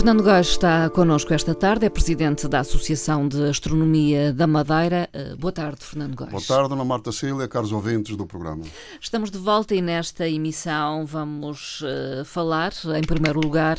Fernando Gás está connosco esta tarde, é presidente da Associação de Astronomia da Madeira. Eh, boa tarde, Fernando Gás. Boa tarde, Dona Marta Cília, caros ouvintes do programa. Estamos de volta e nesta emissão vamos uh, falar, em primeiro lugar,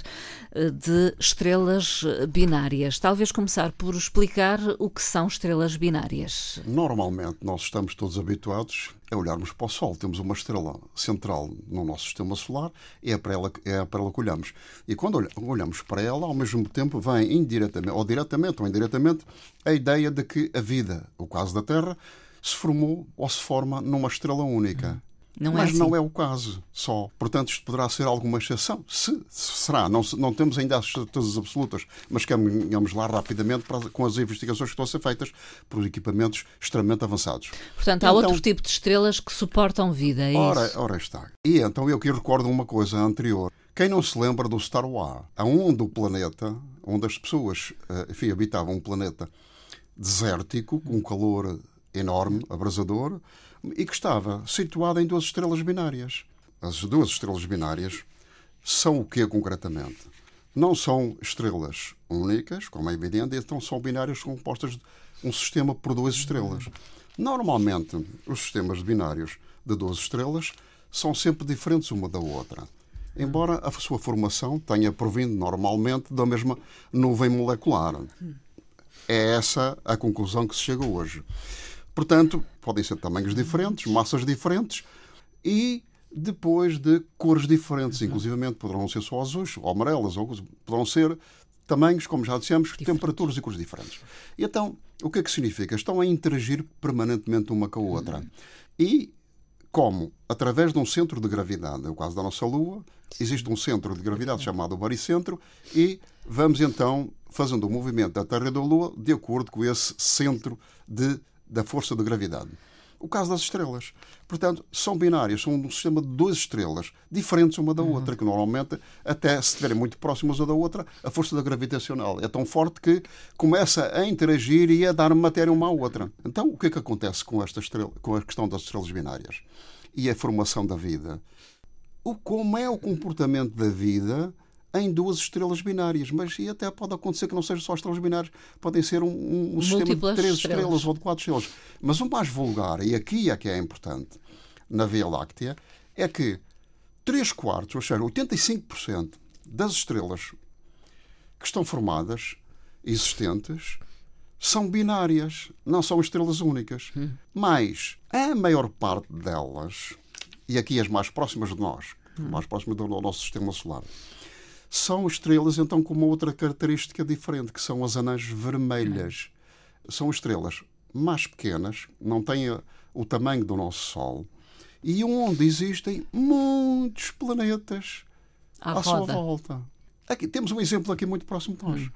uh, de estrelas binárias. Talvez começar por explicar o que são estrelas binárias. Normalmente nós estamos todos habituados a olharmos para o Sol. Temos uma estrela central no nosso sistema solar é para ela, é para ela que olhamos. E quando olhamos para ela, ao mesmo tempo vem indiretamente, ou diretamente ou indiretamente, a ideia de que a vida, o caso da Terra, se formou ou se forma numa estrela única. Não é Mas é assim. não é o caso só. Portanto, isto poderá ser alguma exceção. Se, se será, não, não temos ainda as certezas absolutas, mas caminhamos lá rapidamente para, com as investigações que estão a ser feitas por equipamentos extremamente avançados. Portanto, há então, outro tipo de estrelas que suportam vida, é ora, isso? Ora está. E então eu aqui recordo uma coisa anterior. Quem não se lembra do Star Wars, aonde o planeta, onde as pessoas eh, enfim, habitavam um planeta desértico, com um calor enorme, abrasador, e que estava situada em duas estrelas binárias. As duas estrelas binárias são o que concretamente? Não são estrelas únicas, como é evidente, então são binárias compostas de um sistema por duas estrelas. Normalmente, os sistemas binários de duas estrelas são sempre diferentes uma da outra, embora a sua formação tenha provindo normalmente da mesma nuvem molecular. É essa a conclusão que se chega hoje. Portanto, podem ser tamanhos diferentes, massas diferentes e depois de cores diferentes. Inclusive poderão ser só azuis ou amarelas, ou poderão ser tamanhos, como já dissemos, Diferente. temperaturas e cores diferentes. E então, o que é que significa? Estão a interagir permanentemente uma com a outra. Uhum. E como, através de um centro de gravidade, no caso da nossa Lua, existe um centro de gravidade chamado baricentro e vamos então fazendo o movimento da Terra e da Lua de acordo com esse centro de da força da gravidade. O caso das estrelas. Portanto, são binárias, são um sistema de duas estrelas, diferentes uma da outra, que normalmente, até se estiverem muito próximas uma da outra, a força da gravitacional é tão forte que começa a interagir e a dar matéria uma à outra. Então, o que é que acontece com, esta estrela, com a questão das estrelas binárias? E a formação da vida? O, como é o comportamento da vida em duas estrelas binárias, mas e até pode acontecer que não sejam só estrelas binárias, podem ser um, um sistema de três estrelas. estrelas. ou de quatro estrelas. Mas o mais vulgar, e aqui é que é importante, na Via Láctea, é que 3 quartos, ou seja, 85% das estrelas que estão formadas, existentes, são binárias, não são estrelas únicas. Hum. Mas a maior parte delas, e aqui as mais próximas de nós, hum. mais próximas do nosso sistema solar, são estrelas, então, com uma outra característica diferente, que são as anãs vermelhas. São estrelas mais pequenas, não têm o tamanho do nosso Sol, e onde existem muitos planetas à, à sua volta. Aqui, temos um exemplo aqui muito próximo de nós, hum.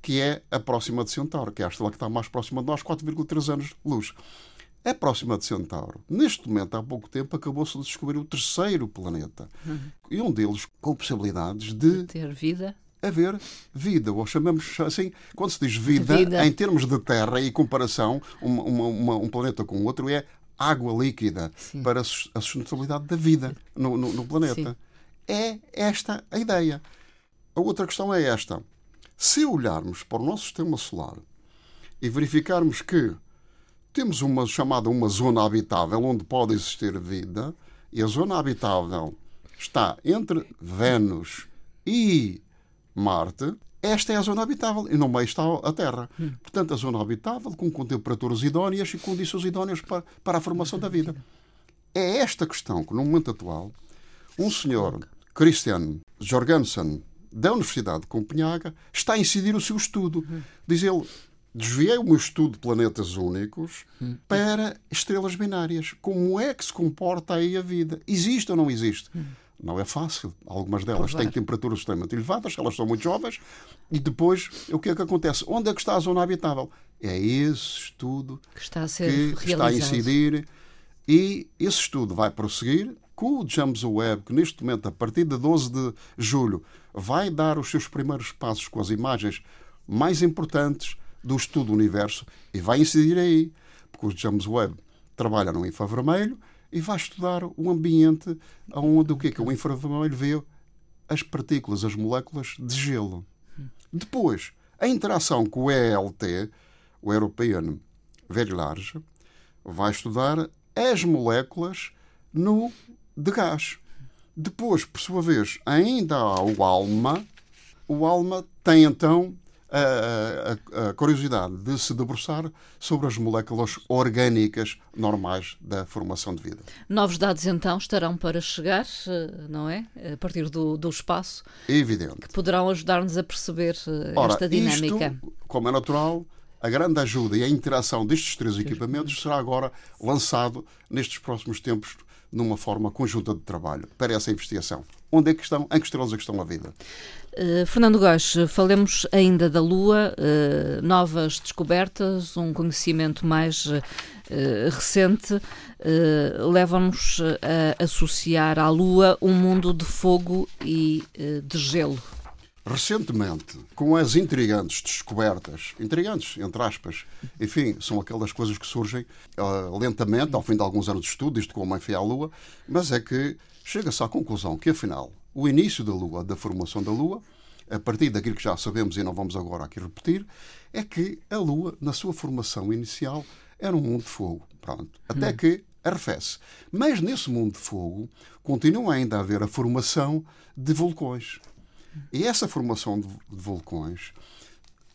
que é a próxima de Centauro, que é a estrela que está mais próxima de nós, 4,3 anos de luz é próxima de Centauro. Neste momento, há pouco tempo, acabou-se de descobrir o terceiro planeta. Uhum. E um deles com possibilidades de, de ter vida haver vida, ou chamamos assim, quando se diz vida, vida. em termos de terra e comparação, uma, uma, uma, um planeta com o outro, é água líquida Sim. para a sustentabilidade da vida no, no, no planeta. Sim. É esta a ideia. A outra questão é esta. Se olharmos para o nosso sistema solar e verificarmos que temos uma chamada uma zona habitável onde pode existir vida e a zona habitável está entre Vênus e Marte. Esta é a zona habitável e no meio está a Terra. Hum. Portanto, a zona habitável com, com temperaturas idóneas e condições idóneas para, para a formação da vida. É esta questão que, no momento atual, um senhor, Christian Jorgensen, da Universidade de Copenhaga, está a incidir o seu estudo. Diz ele, desviei o meu estudo de planetas únicos hum. para estrelas binárias. Como é que se comporta aí a vida? Existe ou não existe? Hum. Não é fácil. Algumas delas têm temperaturas extremamente elevadas, elas são muito jovens, e depois o que é que acontece? Onde é que está a zona habitável? É esse estudo que está a, ser que está a incidir e esse estudo vai prosseguir com o James Webb, que neste momento, a partir de 12 de julho, vai dar os seus primeiros passos com as imagens mais importantes do estudo do universo e vai incidir aí, porque o James Webb trabalha no infravermelho e vai estudar o ambiente onde o que é que o infravermelho vê as partículas, as moléculas de gelo. Depois, a interação com o ELT, o European Very Large, vai estudar as moléculas no de gás. Depois, por sua vez, ainda há o ALMA. O ALMA tem então a, a, a, curiosidade de se debruçar sobre as moléculas orgânicas normais da formação de vida. Novos dados então estarão para chegar, eh, não é? A partir do, do espaço. Evidente. Que poderão ajudar-nos a perceber eh, Ora, esta dinâmica. Isto, como é natural, a grande ajuda e a interação destes três equipamentos será agora lançado nestes próximos tempos numa forma conjunta de trabalho para essa investigação. Onde é que estão, em que estrelas é que estão a vida? Uh, Fernando Góes, falemos ainda da Lua, uh, novas descobertas, um conhecimento mais uh, recente levam-nos a associar à Lua um mundo de fogo e de gelo. Recentemente, com as intrigantes descobertas, intrigantes, entre aspas, enfim, são aquelas coisas que surgem uh, lentamente, ao fim de alguns anos de estudo, isto como enfim à Lua, mas é que chega-se à conclusão que, afinal, o início da Lua, da formação da Lua, a partir daquilo que já sabemos e não vamos agora aqui repetir, é que a Lua, na sua formação inicial, era um mundo de fogo. Pronto. Até hum. que arrefece. Mas nesse mundo de fogo continua ainda a haver a formação de vulcões. E essa formação de, vulcões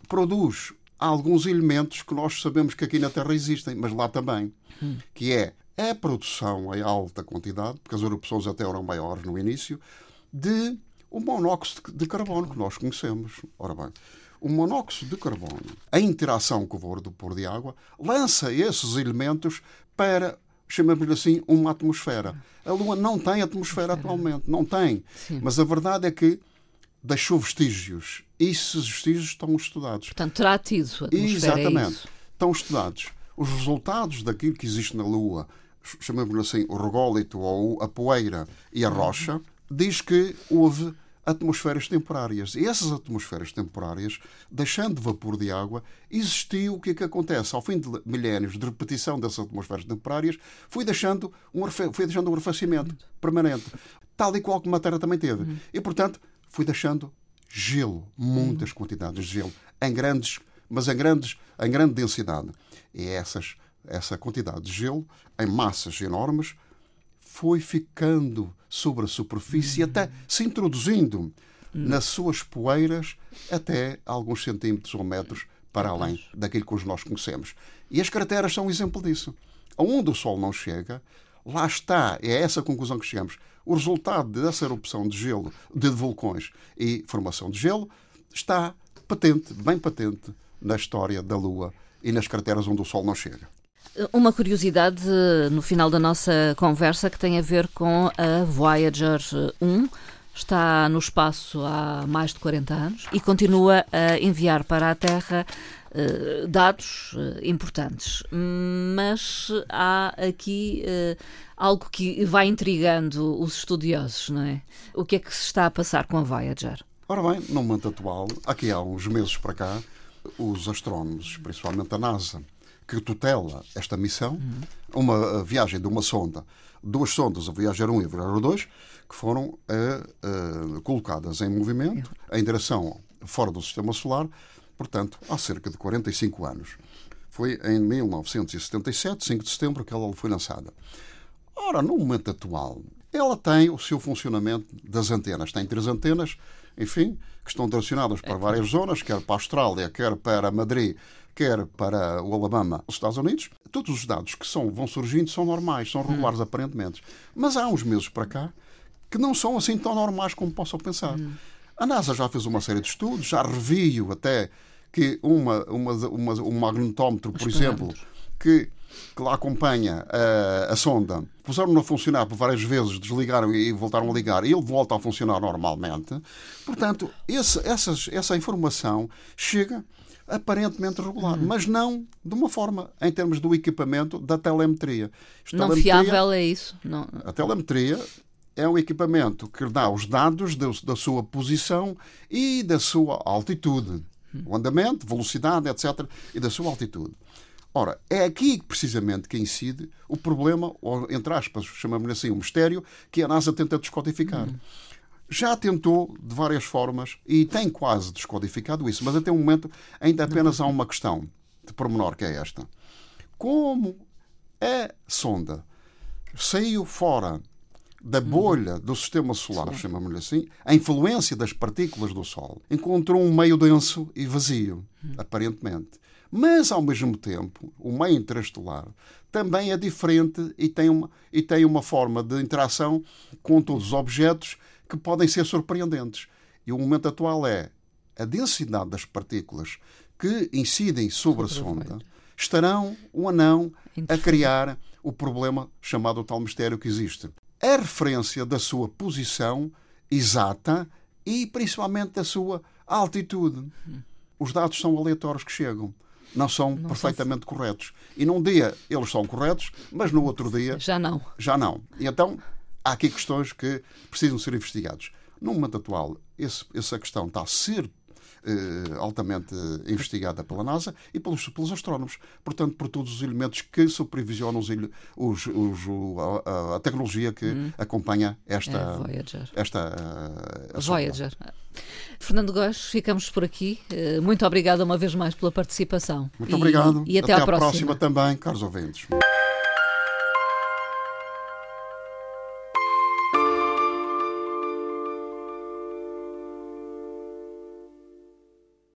produz alguns elementos que nós sabemos que aqui na Terra existem, mas lá também, que é a produção em alta quantidade, porque as erupções até eram maiores no início, de o monóxido de carbono que nós conhecemos. Ora bem, o monóxido de carbono, a interação com o vapor de água, lança esses elementos para, chamamos-lhe assim, uma atmosfera. A Lua não tem atmosfera atualmente, não tem. Mas a verdade é que deixou vestígios. E esses vestígios estão estudados. Portanto, terá tido é Exatamente. É estão estudados. Os resultados daquilo que existe na Lua, chamamos assim o rególito ou a poeira e a rocha, diz que houve atmosferas temporárias. E essas atmosferas temporárias, deixando vapor de água, existiu o que é que acontece? Ao fim de milénios de repetição dessas atmosferas temporárias, foi deixando um, foi deixando um arrefecimento permanente, tal e qual como a Terra também teve. Uhum. E, portanto, fui deixando gelo, muitas quantidades de gelo, em grandes, mas em grandes, em grande densidade. E essas, essa quantidade de gelo, em massas enormes, foi ficando sobre a superfície, uhum. até se introduzindo uhum. nas suas poeiras até alguns centímetros ou metros para além daquilo que nós conhecemos. E as crateras são um exemplo disso. Onde o Sol não chega, lá está, é essa a conclusão que chegamos. O resultado dessa erupção de gelo, de vulcões e formação de gelo, está patente, bem patente, na história da Lua e nas crateras onde o Sol não chega. Uma curiosidade no final da nossa conversa que tem a ver com a Voyager 1 está no espaço há mais de 40 anos e continua a enviar para a Terra uh, dados uh, importantes. Mas há aqui uh, algo que vai intrigando os estudiosos, não é? O que é que se está a passar com a Voyager? Ora bem, no momento atual, aqui há uns meses para cá, os astrónomos, principalmente a NASA, que tutela esta missão, uhum. uma viagem de uma sonda, duas sondas, a Voyager 1 e a Voyager 2, que foram uh, uh, colocadas em movimento em direção fora do sistema solar, portanto, há cerca de 45 anos. Foi em 1977, 5 de setembro, que ela foi lançada. Ora, no momento atual, ela tem o seu funcionamento das antenas. Tem três antenas, enfim, que estão direcionadas para várias zonas, quer para a Austrália, quer para Madrid, quer para o Alabama, os Estados Unidos. Todos os dados que são, vão surgindo são normais, são regulares hum. aparentemente. Mas há uns meses para cá que não são assim tão normais como possam pensar. Hum. A NASA já fez uma série de estudos, já reviu até que uma, uma, uma um magnetómetro, por exemplo, que, que lá acompanha a, a sonda, puseram-no a funcionar por várias vezes, desligaram e voltaram a ligar, e ele volta a funcionar normalmente. Portanto, esse, essas, essa informação chega aparentemente regular, uhum. mas não de uma forma, em termos do equipamento da telemetria. Não telemetria, fiável é isso? Não. A telemetria é um equipamento que dá os dados da sua posição e da sua altitude. O andamento, velocidade, etc. e da sua altitude. Ora, é aqui precisamente que incide o problema, ou entre aspas, chamamos-lhe assim, o mistério, que a NASA tenta descodificar. Já tentou de várias formas e tem quase descodificado isso, mas até o momento ainda apenas há uma questão de pormenor que é esta. Como a sonda saiu fora da uhum. bolha do sistema solar, chamamos-lhe assim, a influência das partículas do Sol, encontrou um meio denso e vazio, uhum. aparentemente. Mas, ao mesmo tempo, o meio interestelar também é diferente e tem uma, e tem uma forma de interação com todos os objetos que podem ser surpreendentes. E o momento atual é a densidade das partículas que incidem sobre a sonda estarão ou não a criar o problema chamado o tal mistério que existe a referência da sua posição exata e principalmente da sua altitude. Os dados são aleatórios que chegam. Não são não perfeitamente são... corretos. E num dia eles são corretos, mas no outro dia. Já não. Já não. E então há aqui questões que precisam ser investigadas. No momento atual, esse, essa questão está a ser eh, altamente investigada pela NASA e pelos, pelos astrónomos. Portanto, por todos os elementos que supervisionam os, os, os a, a, tecnologia que hum. acompanha esta. É Voyager. Esta, a, Voyager. Fernando Góes, ficamos por aqui. Eh, muito obrigada uma vez mais pela participação. Muito obrigado. E, e até, até à próxima. próxima também, caros ouvintes.